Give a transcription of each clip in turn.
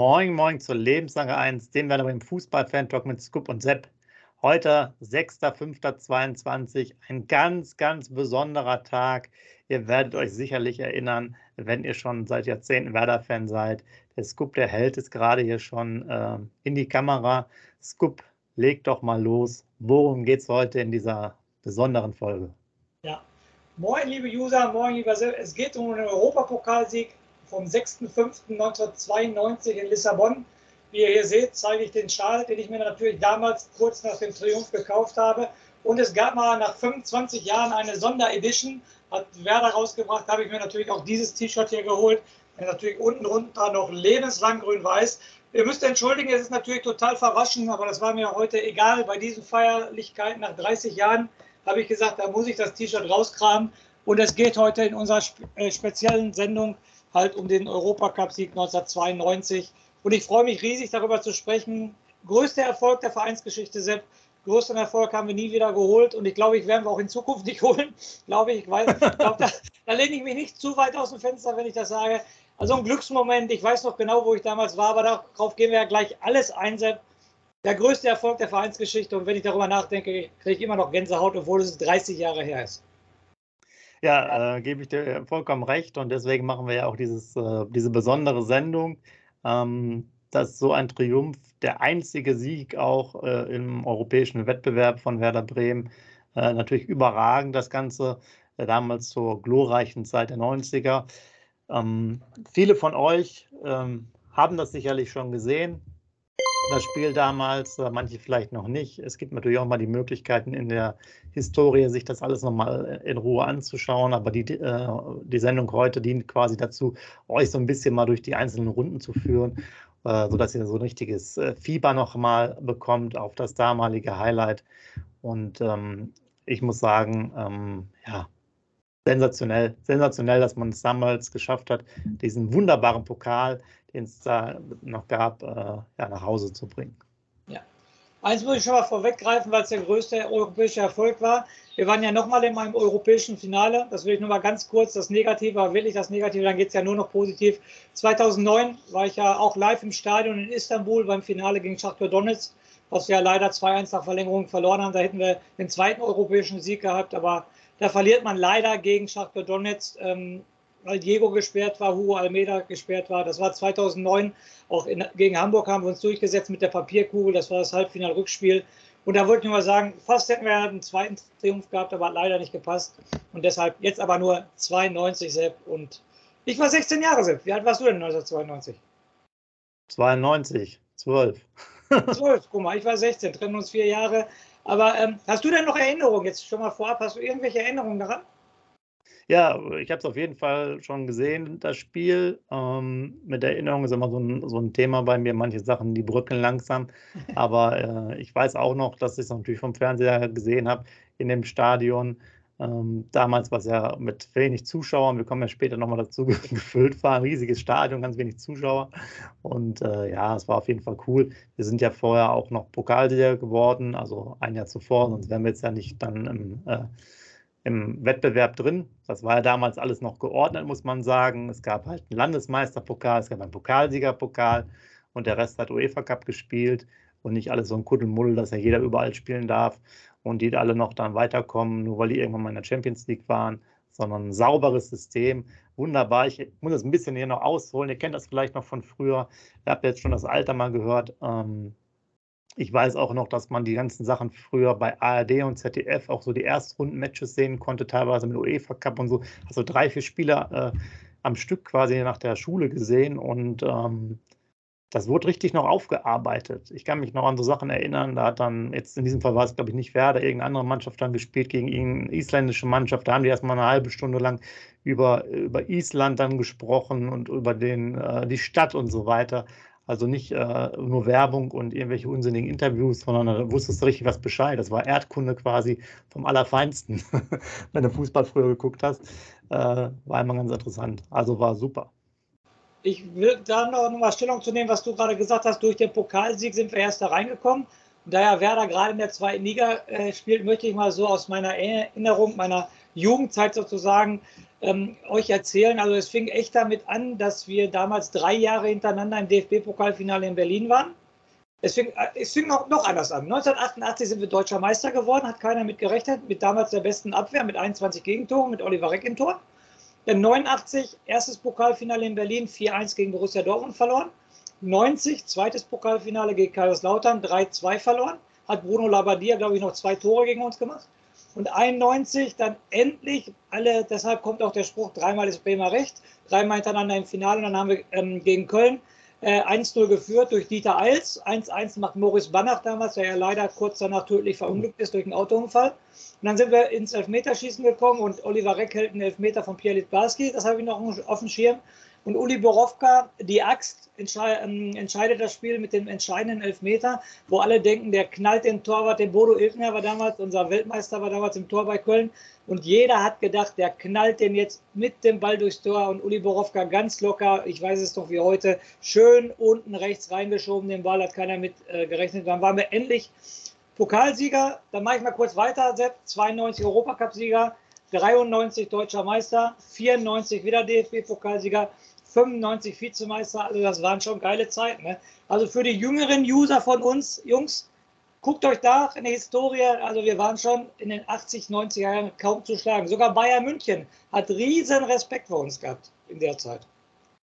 Moin, moin zur Lebenslange 1, den werden wir im Fußball-Fan-Talk mit Scoop und Sepp. Heute, 6.5.22, ein ganz, ganz besonderer Tag. Ihr werdet euch sicherlich erinnern, wenn ihr schon seit Jahrzehnten Werder-Fan seid. Der Scoop, der hält es gerade hier schon äh, in die Kamera. Scoop, leg doch mal los. Worum geht es heute in dieser besonderen Folge? Ja, moin, liebe User, moin, lieber Sepp. Es geht um den Europapokalsieg vom 6.5.1992 in Lissabon. Wie ihr hier seht, zeige ich den Schal, den ich mir natürlich damals kurz nach dem Triumph gekauft habe. Und es gab mal nach 25 Jahren eine Sonderedition, hat Werder rausgebracht, habe ich mir natürlich auch dieses T-Shirt hier geholt. Natürlich unten drunter noch lebenslang grün-weiß. Ihr müsst entschuldigen, es ist natürlich total verwaschen, aber das war mir heute egal. Bei diesen Feierlichkeiten nach 30 Jahren habe ich gesagt, da muss ich das T-Shirt rauskramen. Und es geht heute in unserer äh, speziellen Sendung halt um den Europacup-Sieg 1992. Und ich freue mich riesig, darüber zu sprechen. Größter Erfolg der Vereinsgeschichte, Sepp. Größten Erfolg haben wir nie wieder geholt und ich glaube, ich werden wir auch in Zukunft nicht holen. Glaube ich, weiß, ich glaube, da, da lehne ich mich nicht zu weit aus dem Fenster, wenn ich das sage. Also ein Glücksmoment, ich weiß noch genau, wo ich damals war, aber darauf gehen wir ja gleich alles ein, Sepp. Der größte Erfolg der Vereinsgeschichte und wenn ich darüber nachdenke, kriege ich immer noch Gänsehaut, obwohl es 30 Jahre her ist. Ja, äh, gebe ich dir vollkommen recht und deswegen machen wir ja auch dieses, äh, diese besondere Sendung, ähm, dass so ein Triumph, der einzige Sieg auch äh, im europäischen Wettbewerb von Werder Bremen, äh, natürlich überragend das Ganze, äh, damals zur glorreichen Zeit der 90er. Ähm, viele von euch ähm, haben das sicherlich schon gesehen, das Spiel damals, äh, manche vielleicht noch nicht. Es gibt natürlich auch mal die Möglichkeiten in der Historie, sich das alles nochmal in Ruhe anzuschauen. Aber die, äh, die Sendung heute dient quasi dazu, euch so ein bisschen mal durch die einzelnen Runden zu führen, äh, sodass ihr so ein richtiges Fieber nochmal bekommt auf das damalige Highlight. Und ähm, ich muss sagen, ähm, ja, sensationell, sensationell, dass man es damals geschafft hat, diesen wunderbaren Pokal den es da noch gab, äh, ja, nach Hause zu bringen. Ja. Eins muss ich schon mal vorweggreifen, weil es der größte europäische Erfolg war. Wir waren ja nochmal in meinem europäischen Finale. Das will ich nur mal ganz kurz. Das Negative, aber wirklich das Negative, dann geht es ja nur noch positiv. 2009 war ich ja auch live im Stadion in Istanbul beim Finale gegen Schachtor Donetsk, was wir ja leider 2-1 nach Verlängerung verloren haben. Da hätten wir den zweiten europäischen Sieg gehabt, aber da verliert man leider gegen Schachtor Donetsk. Ähm, weil Diego gesperrt war, Hugo Almeida gesperrt war. Das war 2009. Auch in, gegen Hamburg haben wir uns durchgesetzt mit der Papierkugel. Das war das Halbfinal-Rückspiel. Und da wollte ich nur mal sagen, fast hätten wir einen zweiten Triumph gehabt, aber hat leider nicht gepasst. Und deshalb jetzt aber nur 92 Sepp. Und ich war 16 Jahre Sepp. Wie alt warst du denn 1992? 92, 12. 12, guck mal, ich war 16, trennen uns vier Jahre. Aber ähm, hast du denn noch Erinnerungen? Jetzt schon mal vorab, hast du irgendwelche Erinnerungen daran? Ja, ich habe es auf jeden Fall schon gesehen, das Spiel. Ähm, mit Erinnerung ist immer so ein, so ein Thema bei mir. Manche Sachen, die brücken langsam. Aber äh, ich weiß auch noch, dass ich es natürlich vom Fernseher gesehen habe in dem Stadion. Ähm, damals war es ja mit wenig Zuschauern, wir kommen ja später nochmal dazu, gefüllt war, ein riesiges Stadion, ganz wenig Zuschauer. Und äh, ja, es war auf jeden Fall cool. Wir sind ja vorher auch noch Pokalsieger geworden, also ein Jahr zuvor, sonst wären wir jetzt ja nicht dann im äh, im Wettbewerb drin. Das war ja damals alles noch geordnet, muss man sagen. Es gab halt einen Landesmeisterpokal, es gab einen Pokalsiegerpokal und der Rest hat UEFA Cup gespielt und nicht alles so ein Kuddelmuddel, dass ja jeder überall spielen darf und die alle noch dann weiterkommen, nur weil die irgendwann mal in der Champions League waren, sondern ein sauberes System. Wunderbar. Ich muss das ein bisschen hier noch ausholen. Ihr kennt das vielleicht noch von früher. Ihr habt jetzt schon das Alter mal gehört. Ähm, ich weiß auch noch, dass man die ganzen Sachen früher bei ARD und ZDF auch so die Erstrunden-Matches sehen konnte, teilweise mit UEFA Cup und so. Also drei, vier Spieler äh, am Stück quasi nach der Schule gesehen und ähm, das wurde richtig noch aufgearbeitet. Ich kann mich noch an so Sachen erinnern, da hat dann, jetzt in diesem Fall war es, glaube ich, nicht Werder, irgendeine andere Mannschaft dann gespielt gegen irgendeine isländische Mannschaft. Da haben die erstmal eine halbe Stunde lang über, über Island dann gesprochen und über den, äh, die Stadt und so weiter. Also nicht äh, nur Werbung und irgendwelche unsinnigen Interviews, sondern da wusstest du richtig was Bescheid. Das war Erdkunde quasi vom Allerfeinsten, wenn du Fußball früher geguckt hast. Äh, war immer ganz interessant. Also war super. Ich will da noch mal Stellung zu nehmen, was du gerade gesagt hast. Durch den Pokalsieg sind wir erst da reingekommen. Und da ja Werder gerade in der zweiten Liga äh, spielt, möchte ich mal so aus meiner Erinnerung, meiner Jugendzeit sozusagen ähm, euch erzählen. Also es fing echt damit an, dass wir damals drei Jahre hintereinander im DFB-Pokalfinale in Berlin waren. Es fing, äh, es fing noch, noch anders an. 1988 sind wir deutscher Meister geworden, hat keiner mit gerechnet, mit damals der besten Abwehr, mit 21 Gegentoren, mit Oliver Reck im Tor. Dann 89, erstes Pokalfinale in Berlin, 4-1 gegen Borussia Dortmund verloren. 90, zweites Pokalfinale gegen Kaiserslautern, 3-2 verloren. Hat Bruno Labbadia, glaube ich, noch zwei Tore gegen uns gemacht. Und 91 dann endlich alle, deshalb kommt auch der Spruch, dreimal ist Bremer recht, dreimal hintereinander im Finale. Und dann haben wir ähm, gegen Köln äh, 1-0 geführt durch Dieter Eils. 1-1 macht Moritz Banach damals, der ja leider kurz danach tödlich verunglückt ist durch einen Autounfall. Und dann sind wir ins Elfmeterschießen gekommen und Oliver Reck hält einen Elfmeter von Pierre Litbarski, das habe ich noch auf dem Schirm. Und Uli Borowka, die Axt, ähm, entscheidet das Spiel mit dem entscheidenden Elfmeter, wo alle denken, der knallt den Torwart, der Bodo Ilkner war damals, unser Weltmeister war damals im Tor bei Köln. Und jeder hat gedacht, der knallt den jetzt mit dem Ball durchs Tor. Und Uli Borowka ganz locker, ich weiß es doch wie heute, schön unten rechts reingeschoben. Den Ball hat keiner mit äh, gerechnet. Dann waren wir endlich Pokalsieger. Dann mache ich mal kurz weiter, Sepp. 92 Europacup-Sieger, 93 deutscher Meister, 94 wieder DFB-Pokalsieger. 95 Vizemeister, also das waren schon geile Zeiten. Ne? Also für die jüngeren User von uns, Jungs, guckt euch da in der Historie, also wir waren schon in den 80, 90er Jahren kaum zu schlagen. Sogar Bayern München hat riesen Respekt vor uns gehabt in der Zeit.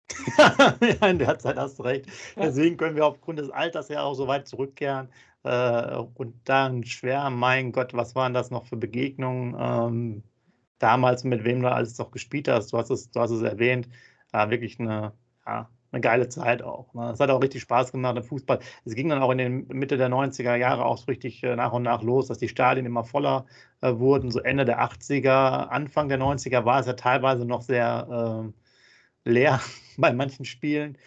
ja, in der Zeit hast du recht. Deswegen können wir aufgrund des Alters ja auch so weit zurückkehren. Äh, und dann schwer, mein Gott, was waren das noch für Begegnungen? Ähm, damals, mit wem du alles noch gespielt hast, du hast es, du hast es erwähnt war wirklich eine, ja, eine geile Zeit auch. Ne? Es hat auch richtig Spaß gemacht im Fußball. Es ging dann auch in den Mitte der 90er Jahre auch so richtig äh, nach und nach los, dass die Stadien immer voller äh, wurden. So Ende der 80er, Anfang der 90er war es ja teilweise noch sehr äh, leer bei manchen Spielen.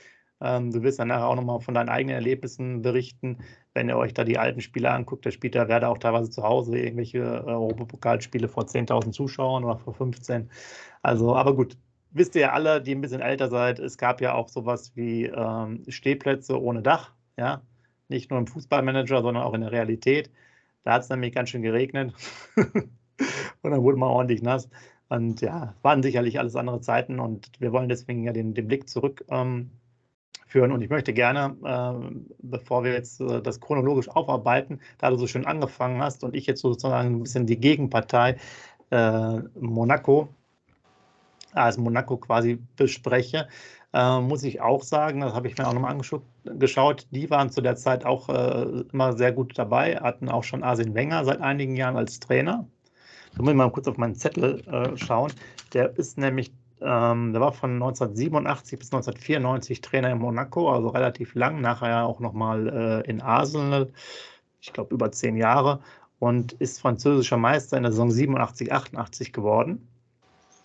Ähm, du wirst dann nachher auch nochmal von deinen eigenen Erlebnissen berichten. Wenn ihr euch da die alten Spiele anguckt, da spielt der Werder auch teilweise zu Hause irgendwelche äh, Europapokalspiele vor 10.000 Zuschauern oder vor 15. Also, aber gut, wisst ihr ja alle, die ein bisschen älter seid, es gab ja auch sowas wie ähm, Stehplätze ohne Dach, ja. Nicht nur im Fußballmanager, sondern auch in der Realität. Da hat es nämlich ganz schön geregnet und dann wurde man ordentlich nass. Und ja, waren sicherlich alles andere Zeiten und wir wollen deswegen ja den, den Blick zurückführen. Ähm, und ich möchte gerne, äh, bevor wir jetzt äh, das chronologisch aufarbeiten, da du so schön angefangen hast und ich jetzt sozusagen ein bisschen die Gegenpartei äh, Monaco als Monaco quasi bespreche, äh, muss ich auch sagen, das habe ich mir auch nochmal angeschaut, die waren zu der Zeit auch äh, immer sehr gut dabei, hatten auch schon Arsene Wenger seit einigen Jahren als Trainer. Da muss ich mal kurz auf meinen Zettel äh, schauen. Der ist nämlich, ähm, der war von 1987 bis 1994 Trainer in Monaco, also relativ lang, nachher auch nochmal äh, in Arsenal, ich glaube über zehn Jahre und ist französischer Meister in der Saison 87, 88 geworden.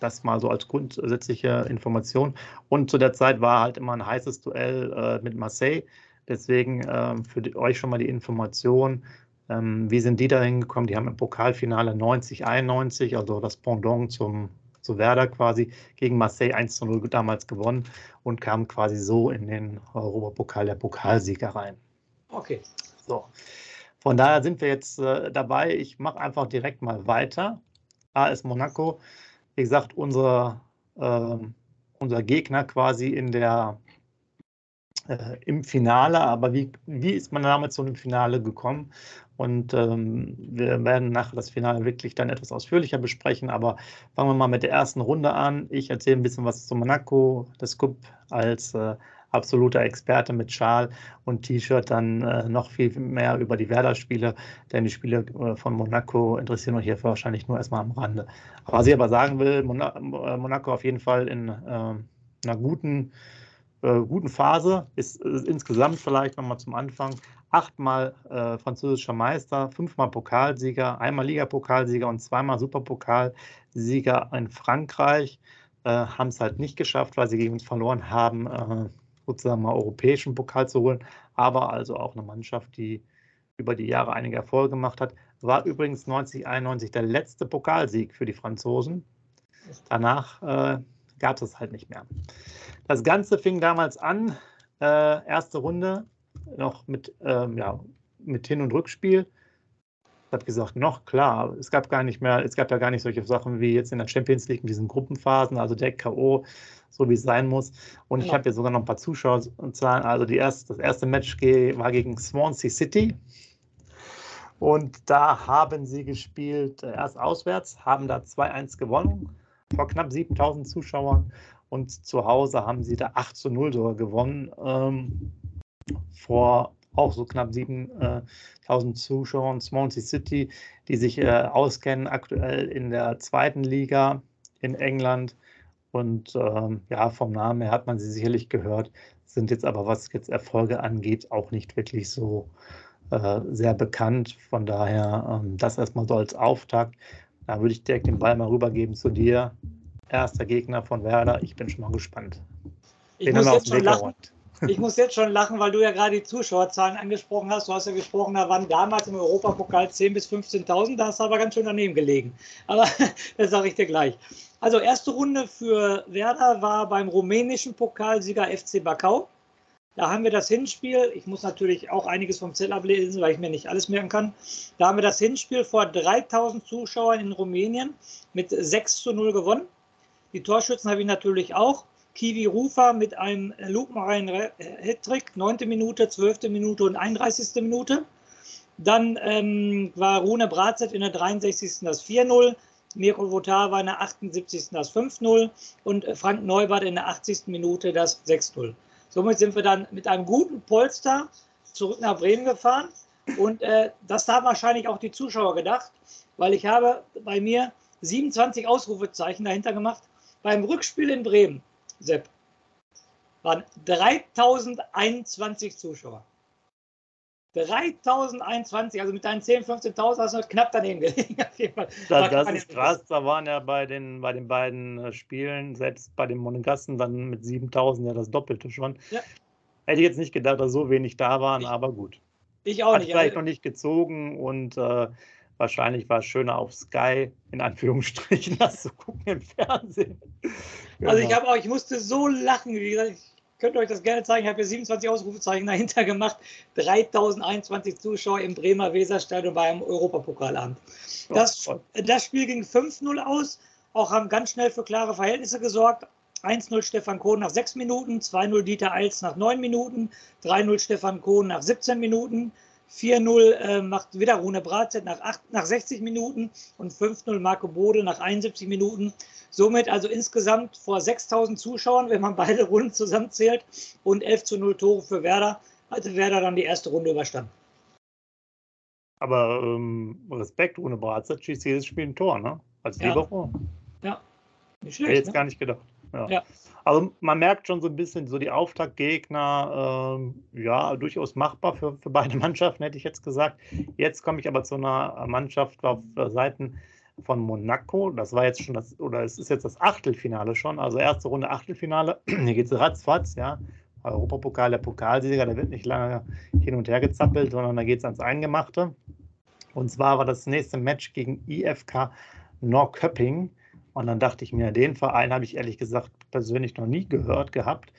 Das mal so als grundsätzliche Information. Und zu der Zeit war halt immer ein heißes Duell äh, mit Marseille. Deswegen ähm, für die, euch schon mal die Information. Ähm, wie sind die da hingekommen? Die haben im Pokalfinale 90, 91, also das Pendant zum, zu Werder quasi, gegen Marseille 1 zu 0 damals gewonnen und kamen quasi so in den Europapokal der Pokalsieger rein. Okay. So. Von daher sind wir jetzt äh, dabei. Ich mache einfach direkt mal weiter. AS Monaco wie gesagt, unser, äh, unser Gegner quasi in der, äh, im Finale. Aber wie, wie ist man damals zu einem Finale gekommen? Und ähm, wir werden nachher das Finale wirklich dann etwas ausführlicher besprechen. Aber fangen wir mal mit der ersten Runde an. Ich erzähle ein bisschen was zu Monaco, das Cup als äh, absoluter Experte mit Schal und T-Shirt dann äh, noch viel mehr über die Werder-Spiele, denn die Spiele äh, von Monaco interessieren euch hier wahrscheinlich nur erstmal am Rande. Was ich aber sagen will, Mon äh, Monaco auf jeden Fall in äh, einer guten, äh, guten Phase, ist, ist insgesamt vielleicht nochmal zum Anfang achtmal äh, französischer Meister, fünfmal Pokalsieger, einmal Ligapokalsieger und zweimal Superpokalsieger in Frankreich. Äh, haben es halt nicht geschafft, weil sie gegen uns verloren haben. Äh, sozusagen mal europäischen Pokal zu holen, aber also auch eine Mannschaft, die über die Jahre einige Erfolge gemacht hat. War übrigens 1991 der letzte Pokalsieg für die Franzosen. Danach äh, gab es halt nicht mehr. Das Ganze fing damals an, äh, erste Runde, noch mit, ähm, ja, mit Hin- und Rückspiel. Habe gesagt, noch klar, es gab gar nicht mehr, es gab ja gar nicht solche Sachen wie jetzt in der Champions League in diesen Gruppenphasen, also der K.O., so wie es sein muss. Und genau. ich habe jetzt sogar noch ein paar Zuschauerzahlen. Also die erste, das erste Match war gegen Swansea City. Und da haben sie gespielt, äh, erst auswärts, haben da 2-1 gewonnen vor knapp 7000 Zuschauern. Und zu Hause haben sie da 8 zu 0 sogar gewonnen. Ähm, vor auch so knapp 7000 Zuschauern. Swansea City, die sich äh, auskennen aktuell in der zweiten Liga in England. Und ähm, ja, vom Namen her hat man sie sicherlich gehört, sind jetzt aber, was jetzt Erfolge angeht, auch nicht wirklich so äh, sehr bekannt. Von daher ähm, das erstmal so als Auftakt. Da würde ich direkt den Ball mal rübergeben zu dir. Erster Gegner von Werder. Ich bin schon mal gespannt. Ich muss jetzt schon lachen. Ich muss jetzt schon lachen, weil du ja gerade die Zuschauerzahlen angesprochen hast. Du hast ja gesprochen, da waren damals im Europapokal 10.000 bis 15.000. Da hast du aber ganz schön daneben gelegen. Aber das sage ich dir gleich. Also erste Runde für Werder war beim rumänischen Pokalsieger FC Bakau. Da haben wir das Hinspiel, ich muss natürlich auch einiges vom Zettel ablesen, weil ich mir nicht alles merken kann. Da haben wir das Hinspiel vor 3000 Zuschauern in Rumänien mit 6 zu 0 gewonnen. Die Torschützen habe ich natürlich auch. Kiwi Rufa mit einem lupenreinen Hattrick, 9. Minute, 12. Minute und 31. Minute. Dann ähm, war Rune Bratzett in der 63. das 4-0, Mirko Votava in der 78. das 5-0 und Frank Neubert in der 80. Minute das 6-0. Somit sind wir dann mit einem guten Polster zurück nach Bremen gefahren. Und äh, das haben wahrscheinlich auch die Zuschauer gedacht, weil ich habe bei mir 27 Ausrufezeichen dahinter gemacht. Beim Rückspiel in Bremen Sepp, waren 3021 Zuschauer. 3021, also mit deinen 10.000, 15.000 hast du knapp daneben gelegen. Da, das ist krass, da waren ja bei den, bei den beiden äh, Spielen, selbst bei den Monegassen, dann mit 7.000 ja das Doppelte schon. Ja. Hätte ich jetzt nicht gedacht, dass so wenig da waren, ich, aber gut. Ich auch Hat nicht. Vielleicht noch nicht gezogen und äh, Wahrscheinlich war es schöner auf Sky, in Anführungsstrichen, das zu gucken im Fernsehen. Genau. Also ich genau. habe auch, ich musste so lachen, wie gesagt, ich könnte euch das gerne zeigen. Ich habe hier 27 Ausrufezeichen dahinter gemacht. 3021 Zuschauer im Bremer Weserstadion bei einem Europapokalabend. Das, das Spiel ging 5-0 aus. Auch haben ganz schnell für klare Verhältnisse gesorgt. 1-0 Stefan Kohn nach 6 Minuten, 2-0 Dieter Eils nach 9 Minuten, 3-0 Stefan Kohn nach 17 Minuten, 4-0 äh, macht wieder Rune Bratzett nach, nach 60 Minuten und 5-0 Marco Bode nach 71 Minuten. Somit also insgesamt vor 6000 Zuschauern, wenn man beide Runden zusammenzählt, und 11 zu 0 Tore für Werder, hatte Werder dann die erste Runde überstanden. Aber ähm, Respekt, ohne Bratzett schießt jedes Spiel ein Tor, ne? Als ja. Libero. Ja, nicht schlecht. Hätte jetzt ne? gar nicht gedacht. Ja. ja. Also man merkt schon so ein bisschen so die Auftaktgegner, ähm, ja, durchaus machbar für, für beide Mannschaften, hätte ich jetzt gesagt. Jetzt komme ich aber zu einer Mannschaft auf Seiten von Monaco. Das war jetzt schon das, oder es ist jetzt das Achtelfinale schon, also erste Runde Achtelfinale. Hier geht es ratzfatz, ja. Europapokal, der Pokalsieger, der wird nicht lange hin und her gezappelt, sondern da geht es ans Eingemachte. Und zwar war das nächste Match gegen IFK Norrköping. Und dann dachte ich mir, den Verein habe ich ehrlich gesagt persönlich noch nie gehört gehabt.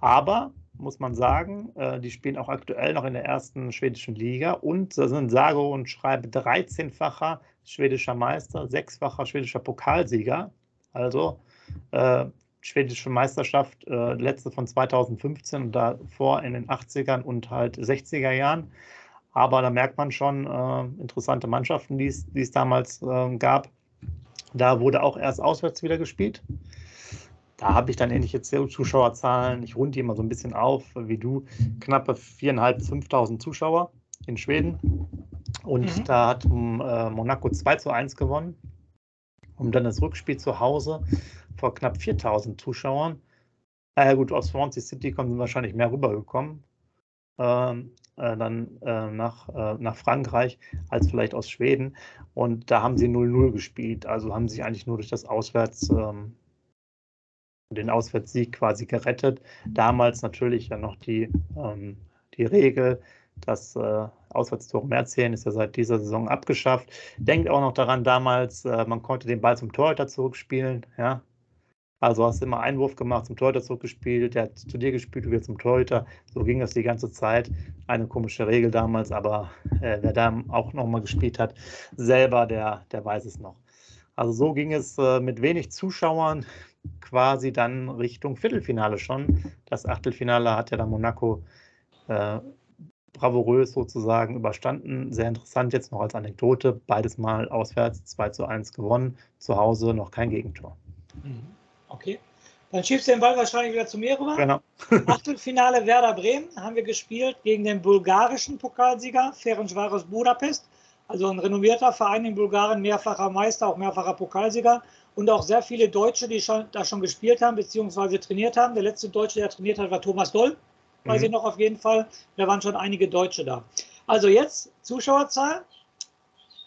Aber muss man sagen, äh, die spielen auch aktuell noch in der ersten schwedischen Liga und sind sage und schreibe 13-facher schwedischer Meister, sechsfacher schwedischer Pokalsieger. Also äh, schwedische Meisterschaft, äh, letzte von 2015 und davor in den 80ern und halt 60er Jahren. Aber da merkt man schon äh, interessante Mannschaften, die es damals äh, gab. Da wurde auch erst auswärts wieder gespielt. Da habe ich dann ähnliche Zuschauerzahlen. Ich runde die immer so ein bisschen auf, wie du. Knappe 4.500, 5.000 Zuschauer in Schweden. Und mhm. da hat äh, Monaco 2 zu 1 gewonnen. Und dann das Rückspiel zu Hause vor knapp 4.000 Zuschauern. Äh, gut, aus Swansea City kommen wahrscheinlich mehr rübergekommen. Ähm, äh, dann äh, nach, äh, nach Frankreich als vielleicht aus Schweden. Und da haben sie 0-0 gespielt. Also haben sich eigentlich nur durch das Auswärts, ähm, den Auswärtssieg quasi gerettet. Damals natürlich ja noch die, ähm, die Regel, dass Auswärtstore mehr zählen, ist ja seit dieser Saison abgeschafft. Denkt auch noch daran, damals, man konnte den Ball zum Torhüter zurückspielen. Ja? Also hast immer Einwurf gemacht, zum Torhüter zurückgespielt, der hat zu dir gespielt, du wieder zum Torhüter. So ging das die ganze Zeit. Eine komische Regel damals, aber äh, wer da auch nochmal gespielt hat, selber, der, der weiß es noch. Also so ging es äh, mit wenig Zuschauern quasi dann Richtung Viertelfinale schon. Das Achtelfinale hat ja dann Monaco äh, bravourös sozusagen überstanden. Sehr interessant jetzt noch als Anekdote. Beides mal auswärts 2 zu 1 gewonnen. Zu Hause noch kein Gegentor. Mhm. Okay. Dann schiebst du den Ball wahrscheinlich wieder zu mir rüber. Genau. Achtelfinale Werder Bremen haben wir gespielt gegen den bulgarischen Pokalsieger Ferencvaros Budapest. Also ein renommierter Verein in Bulgarien, mehrfacher Meister, auch mehrfacher Pokalsieger und auch sehr viele Deutsche, die schon, da schon gespielt haben bzw. trainiert haben. Der letzte Deutsche, der trainiert hat, war Thomas Doll, weiß mhm. ich noch auf jeden Fall. Da waren schon einige Deutsche da. Also jetzt Zuschauerzahl.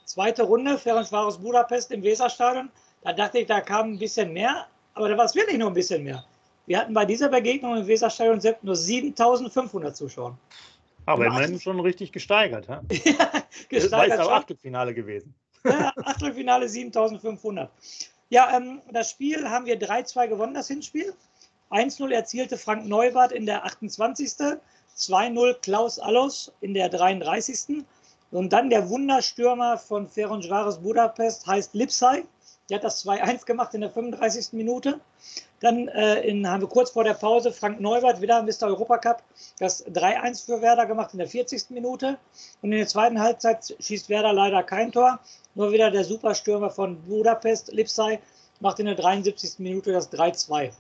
Zweite Runde, Ferencvaros Budapest im Weserstadion. Da dachte ich, da kam ein bisschen mehr, aber da war es wirklich nur ein bisschen mehr. Wir hatten bei dieser Begegnung im Weserstadion selbst nur 7500 Zuschauer. Aber immerhin schon richtig gesteigert. ja, gesteigert. Das war auch Achtelfinale gewesen. Ja, Achtelfinale 7500. Ja, ähm, das Spiel haben wir 3-2 gewonnen, das Hinspiel. 1-0 erzielte Frank Neubart in der 28. 2-0 Klaus Allos in der 33. Und dann der Wunderstürmer von Ferencvaros Budapest heißt Lipsai. Der hat das 2-1 gemacht in der 35. Minute. Dann äh, in, haben wir kurz vor der Pause Frank Neubert wieder Mr. Europacup das 3-1 für Werder gemacht in der 40. Minute. Und in der zweiten Halbzeit schießt Werder leider kein Tor. Nur wieder der Superstürmer von Budapest, Lipsai, macht in der 73. Minute das 3-2.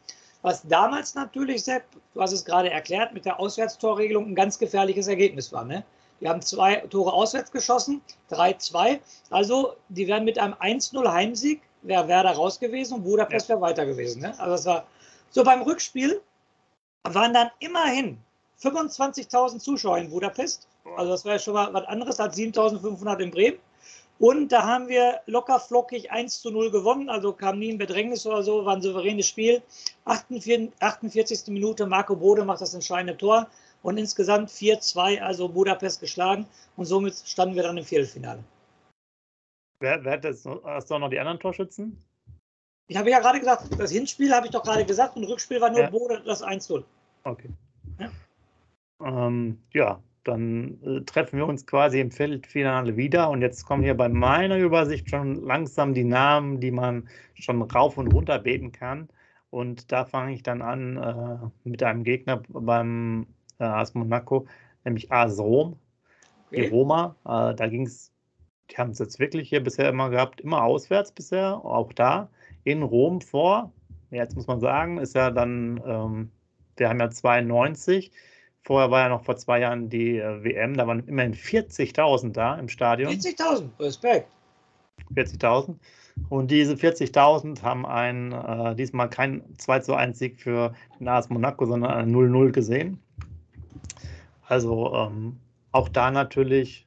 Was damals natürlich, Sepp, du hast es gerade erklärt, mit der Auswärtstorregelung ein ganz gefährliches Ergebnis war. Ne? Die haben zwei Tore auswärts geschossen, 3-2. Also die werden mit einem 1-0 Heimsieg wäre Werder raus gewesen und Budapest wäre weiter gewesen. Ne? Also das war so beim Rückspiel waren dann immerhin 25.000 Zuschauer in Budapest. Also das war ja schon mal was anderes als 7.500 in Bremen. Und da haben wir locker flockig 1 zu 0 gewonnen, also kam nie ein Bedrängnis oder so, war ein souveränes Spiel. 48, 48. Minute, Marco Bode macht das entscheidende Tor und insgesamt 4-2, also Budapest geschlagen und somit standen wir dann im Viertelfinale. Wer, wer hat das, hast du auch noch die anderen Torschützen? Ich habe ja gerade gesagt, das Hinspiel habe ich doch gerade gesagt und Rückspiel war nur ja. Bode das 1-0. Okay. Ja, ähm, ja dann äh, treffen wir uns quasi im Viertelfinale wieder und jetzt kommen hier bei meiner Übersicht schon langsam die Namen, die man schon rauf und runter beten kann. Und da fange ich dann an äh, mit einem Gegner beim äh, AS Monaco, nämlich AS Rom, okay. die Roma. Äh, da ging es die haben es jetzt wirklich hier bisher immer gehabt, immer auswärts bisher, auch da in Rom vor. Jetzt muss man sagen, ist ja dann, ähm, wir haben ja 92. Vorher war ja noch vor zwei Jahren die äh, WM, da waren immerhin 40.000 da im Stadion. 40.000, Respekt. 40.000. Und diese 40.000 haben ein, äh, diesmal kein 2 zu 1 Sieg für NAS Monaco, sondern ein 0-0 gesehen. Also ähm, auch da natürlich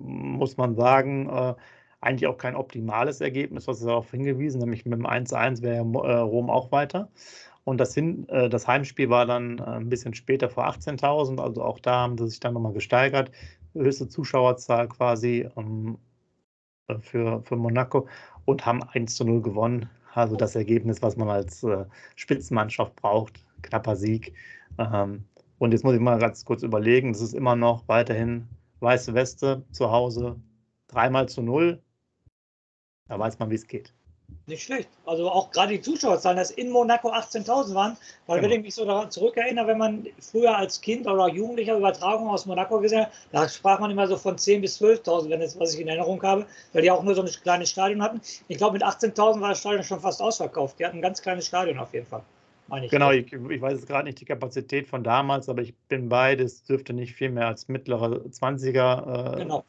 muss man sagen, äh, eigentlich auch kein optimales Ergebnis, was ist darauf hingewiesen, nämlich mit dem 1-1 wäre äh, Rom auch weiter. Und das, Hin äh, das Heimspiel war dann äh, ein bisschen später vor 18.000, also auch da haben sie sich dann nochmal gesteigert. Höchste Zuschauerzahl quasi ähm, äh, für, für Monaco und haben 1 zu 0 gewonnen. Also das Ergebnis, was man als äh, Spitzenmannschaft braucht. Knapper Sieg. Ähm, und jetzt muss ich mal ganz kurz überlegen, das ist immer noch weiterhin weiße Weste zu Hause, dreimal zu null. Da weiß man, wie es geht. Nicht schlecht. Also auch gerade die Zuschauerzahlen, dass in Monaco 18.000 waren, weil genau. wenn ich mich so daran zurückerinnere, wenn man früher als Kind oder Jugendlicher Übertragungen aus Monaco gesehen hat, da sprach man immer so von 10.000 bis 12.000, wenn das, was ich in Erinnerung habe, weil die auch nur so ein kleines Stadion hatten. Ich glaube, mit 18.000 war das Stadion schon fast ausverkauft. Die hatten ein ganz kleines Stadion auf jeden Fall ich. Genau, ich, ich weiß jetzt gerade nicht die Kapazität von damals, aber ich bin beides, dürfte nicht viel mehr als mittlere 20er äh, genau.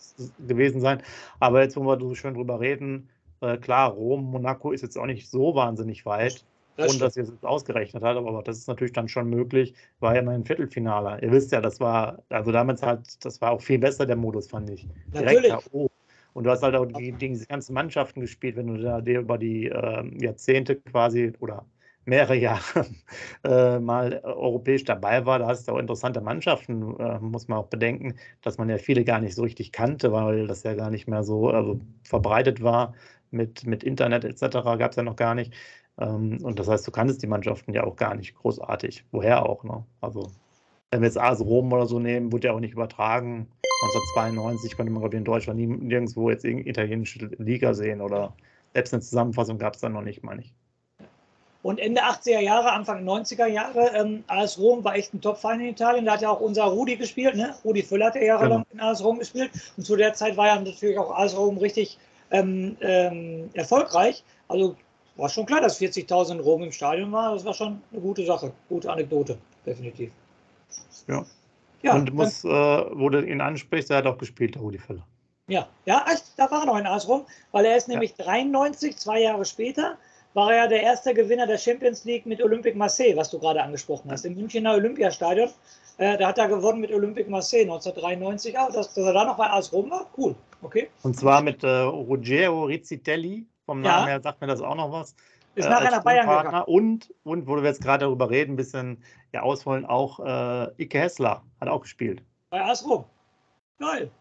gewesen sein. Aber jetzt, wo wir so schön drüber reden, äh, klar, Rom, Monaco ist jetzt auch nicht so wahnsinnig weit. Das ohne dass ihr es jetzt ausgerechnet habt, aber das ist natürlich dann schon möglich, war ja mein Viertelfinale. Ihr wisst ja, das war, also damals halt, das war auch viel besser, der Modus, fand ich. Direkt K.O. Und du hast halt auch gegen diese ganzen Mannschaften gespielt, wenn du da über die äh, Jahrzehnte quasi oder mehrere Jahre äh, mal europäisch dabei war. Da hast du auch interessante Mannschaften, äh, muss man auch bedenken, dass man ja viele gar nicht so richtig kannte, weil das ja gar nicht mehr so also verbreitet war mit, mit Internet etc. gab es ja noch gar nicht. Ähm, und das heißt, du kanntest die Mannschaften ja auch gar nicht großartig. Woher auch, ne? Also, wenn wir jetzt AS Rom oder so nehmen, wurde ja auch nicht übertragen. 1992 konnte man, glaube ich, in Deutschland nirgendwo jetzt irgendeine italienische Liga sehen oder selbst eine Zusammenfassung gab es dann noch nicht, meine ich. Und Ende 80er Jahre, Anfang 90er Jahre, ähm, AS Rom war echt ein Top-Verein in Italien. Da hat ja auch unser Rudi gespielt. Ne? Rudi Füller hat ja jahrelang genau. in AS Rom gespielt. Und zu der Zeit war ja natürlich auch AS Rom richtig ähm, ähm, erfolgreich. Also war schon klar, dass 40.000 in Rom im Stadion war. Das war schon eine gute Sache, gute Anekdote, definitiv. Ja. ja Und muss, äh, wo du ihn ansprichst, er hat auch gespielt, der Rudi Füller. Ja, ja, da war er noch in AS Rom, weil er ist nämlich ja. 93, zwei Jahre später, war er ja der erste Gewinner der Champions League mit Olympique Marseille, was du gerade angesprochen hast, im Münchner Olympiastadion. Äh, da hat er gewonnen mit Olympique Marseille 1993. Ah, dass, dass er da noch bei AS Rom war, cool. Okay. Und zwar mit äh, Ruggero Rizzitelli, vom Namen ja. her sagt mir das auch noch was. Ist äh, nachher nach Bayern gegangen. Und, und, wo wir jetzt gerade darüber reden, ein bisschen ja, ausholen, auch äh, Ike Hessler hat auch gespielt. Bei AS Rom. Geil.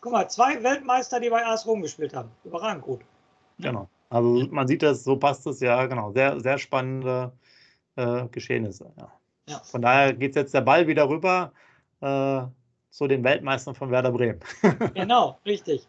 Guck mal, zwei Weltmeister, die bei AS Rom gespielt haben. Überragend gut. Genau. Also man sieht das, so passt es ja, genau. Sehr, sehr spannende äh, Geschehnisse. Ja. ja. Von daher geht jetzt der Ball wieder rüber äh, zu den Weltmeistern von Werder Bremen. genau, richtig.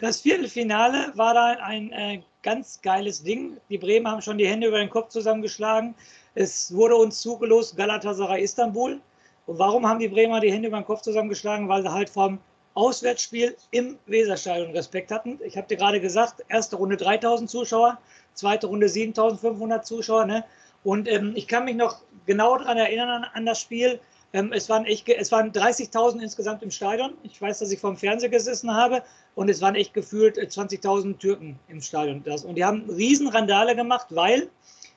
Das Viertelfinale war dann ein äh, ganz geiles Ding. Die Bremen haben schon die Hände über den Kopf zusammengeschlagen. Es wurde uns zugelost Galatasaray Istanbul. Und warum haben die Bremer die Hände über den Kopf zusammengeschlagen? Weil sie halt vom Auswärtsspiel im Weserstadion Respekt hatten. Ich habe dir gerade gesagt, erste Runde 3000 Zuschauer, zweite Runde 7500 Zuschauer. Ne? Und ähm, ich kann mich noch genau daran erinnern an, an das Spiel. Ähm, es waren, waren 30.000 insgesamt im Stadion. Ich weiß, dass ich vom Fernseher gesessen habe und es waren echt gefühlt 20.000 äh, Türken im Stadion. Das, und die haben Riesenrandale gemacht, weil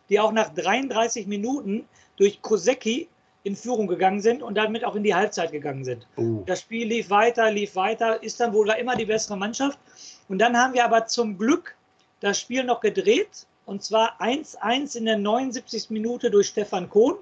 die auch nach 33 Minuten durch Kosecki in Führung gegangen sind und damit auch in die Halbzeit gegangen sind. Uh. Das Spiel lief weiter, lief weiter. Istanbul war immer die bessere Mannschaft. Und dann haben wir aber zum Glück das Spiel noch gedreht. Und zwar 1-1 in der 79. Minute durch Stefan Kohn.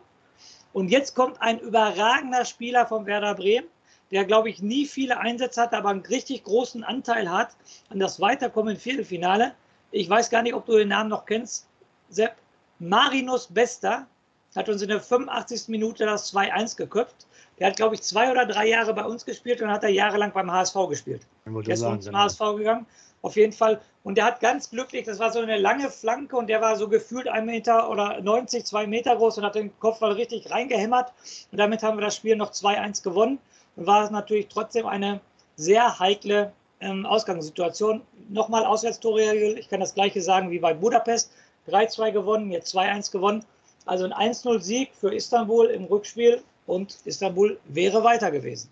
Und jetzt kommt ein überragender Spieler von Werder Bremen, der, glaube ich, nie viele Einsätze hat, aber einen richtig großen Anteil hat an das Weiterkommen im Viertelfinale. Ich weiß gar nicht, ob du den Namen noch kennst. Sepp Marinus Bester, hat uns in der 85. Minute das 2-1 geköpft. Der hat, glaube ich, zwei oder drei Jahre bei uns gespielt und hat er jahrelang beim HSV gespielt. Der ist sagen, zum genau. HSV gegangen, auf jeden Fall. Und der hat ganz glücklich, das war so eine lange Flanke und der war so gefühlt ein Meter oder 90, zwei Meter groß und hat den Kopfball richtig reingehämmert. Und damit haben wir das Spiel noch 2-1 gewonnen. Und war es natürlich trotzdem eine sehr heikle ähm, Ausgangssituation. Nochmal Auswärtstore, ich kann das gleiche sagen wie bei Budapest. 3-2 gewonnen, jetzt 2-1 gewonnen. Also ein 1-0-Sieg für Istanbul im Rückspiel und Istanbul wäre weiter gewesen.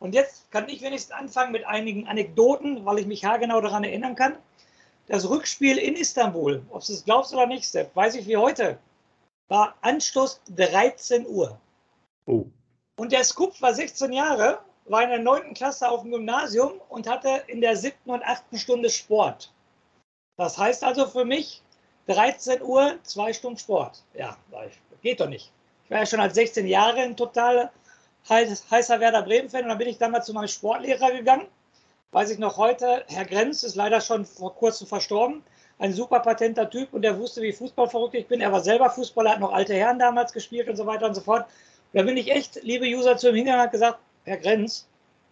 Und jetzt kann ich wenigstens anfangen mit einigen Anekdoten, weil ich mich haargenau daran erinnern kann. Das Rückspiel in Istanbul, ob du es glaubst oder nicht, Sepp, weiß ich wie heute, war Anstoß 13 Uhr. Oh. Und der Scoop war 16 Jahre, war in der 9. Klasse auf dem Gymnasium und hatte in der 7. und 8. Stunde Sport. Das heißt also für mich, 13 Uhr, zwei Stunden Sport. Ja, geht doch nicht. Ich war ja schon als 16 Jahre ein total heißer Werder Bremen-Fan und dann bin ich damals zu meinem Sportlehrer gegangen. Weiß ich noch heute, Herr Grenz ist leider schon vor kurzem verstorben. Ein super patenter Typ und der wusste, wie fußballverrückt ich bin. Er war selber Fußballer, hat noch alte Herren damals gespielt und so weiter und so fort. da bin ich echt, liebe User, zu ihm hingegangen und gesagt, Herr Grenz,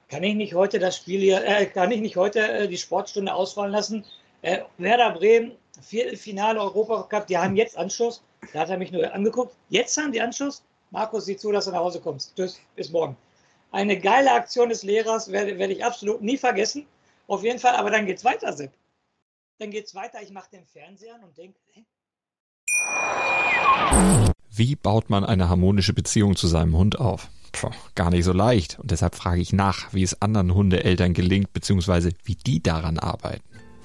kann ich nicht heute das Spiel hier, äh, kann ich nicht heute äh, die Sportstunde ausfallen lassen? Äh, Werder Bremen Viertelfinale Europacup, die haben jetzt Anschluss. Da hat er mich nur angeguckt. Jetzt haben die Anschluss. Markus, sieh zu, dass du nach Hause kommst. Tschüss, bis morgen. Eine geile Aktion des Lehrers werde, werde ich absolut nie vergessen. Auf jeden Fall, aber dann geht's weiter, Sepp. Dann geht's weiter. Ich mache den Fernseher und denke, Wie baut man eine harmonische Beziehung zu seinem Hund auf? Puh, gar nicht so leicht. Und deshalb frage ich nach, wie es anderen Hundeeltern gelingt, beziehungsweise wie die daran arbeiten.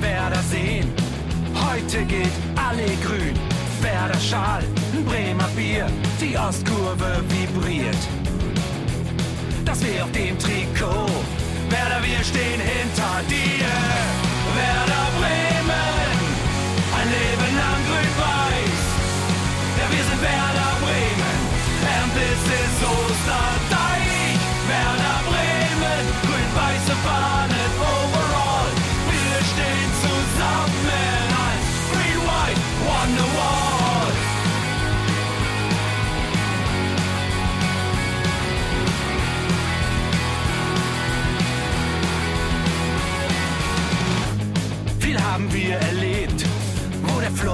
Werder sehen. Heute gilt alle grün. Werder Schal, Bremer Bier, die Ostkurve vibriert. Das wir auf dem Trikot. Werder, wir stehen hinter dir. Werder Bremen, ein Leben lang grün-weiß. Ja, wir sind Werder